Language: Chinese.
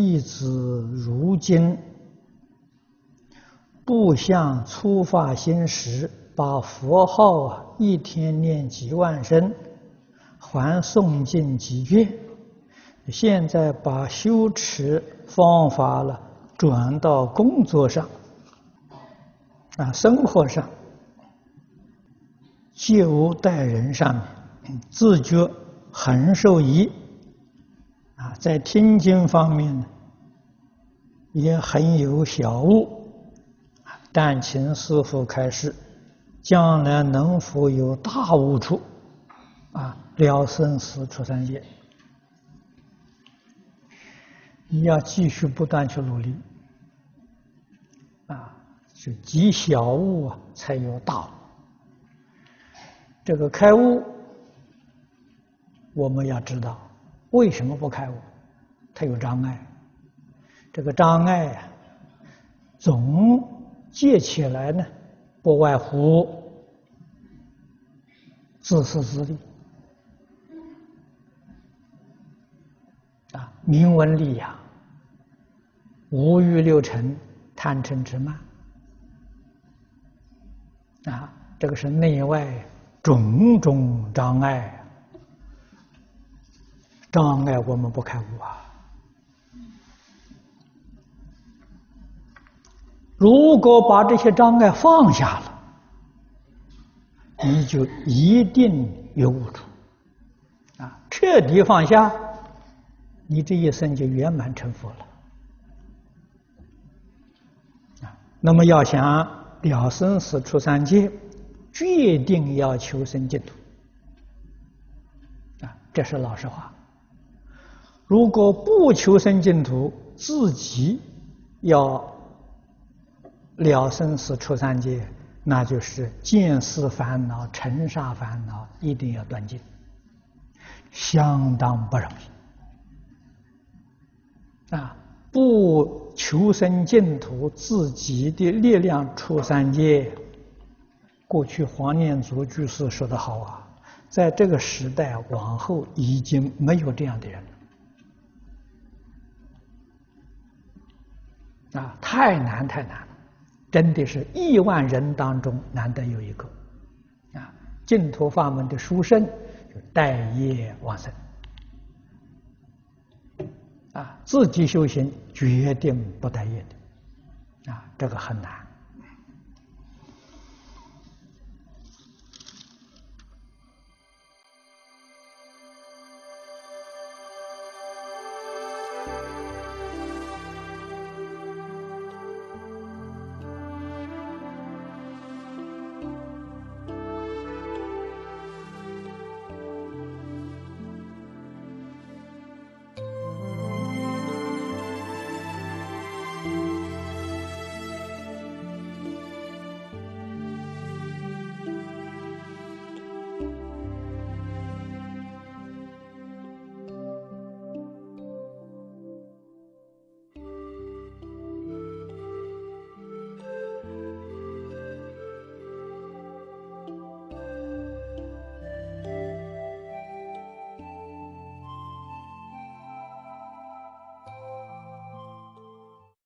弟子如今不像初发心时，把佛号啊一天念几万声，还诵经几卷。现在把修持方法了转到工作上，啊，生活上，接物待人上面，自觉很受益。啊，在听经方面呢，也很有小悟。但请师父开示，将来能否有大悟处？啊，了生死出三界。你要继续不断去努力，啊，是积小悟啊，才有大悟。这个开悟，我们要知道为什么不开悟？他有障碍。这个障碍啊，总结起来呢，不外乎自私自利。啊，名闻利养，五欲六尘，贪嗔痴慢，啊，这个是内外种种障碍，障碍我们不开悟啊。如果把这些障碍放下了，你就一定有悟处，啊，彻底放下。你这一生就圆满成佛了啊！那么要想了生死出三界，决定要求生净土啊！这是老实话。如果不求生净土，自己要了生死出三界，那就是见思烦恼、尘沙烦恼，一定要断尽，相当不容易。啊！不求生净土，自己的力量出三界。过去黄念祖居士说得好啊，在这个时代往后已经没有这样的人了。啊，太难太难了，真的是亿万人当中难得有一个。啊，净土法门的书生，就带业往生。啊，自己修行决定不待业的，啊，这个很难。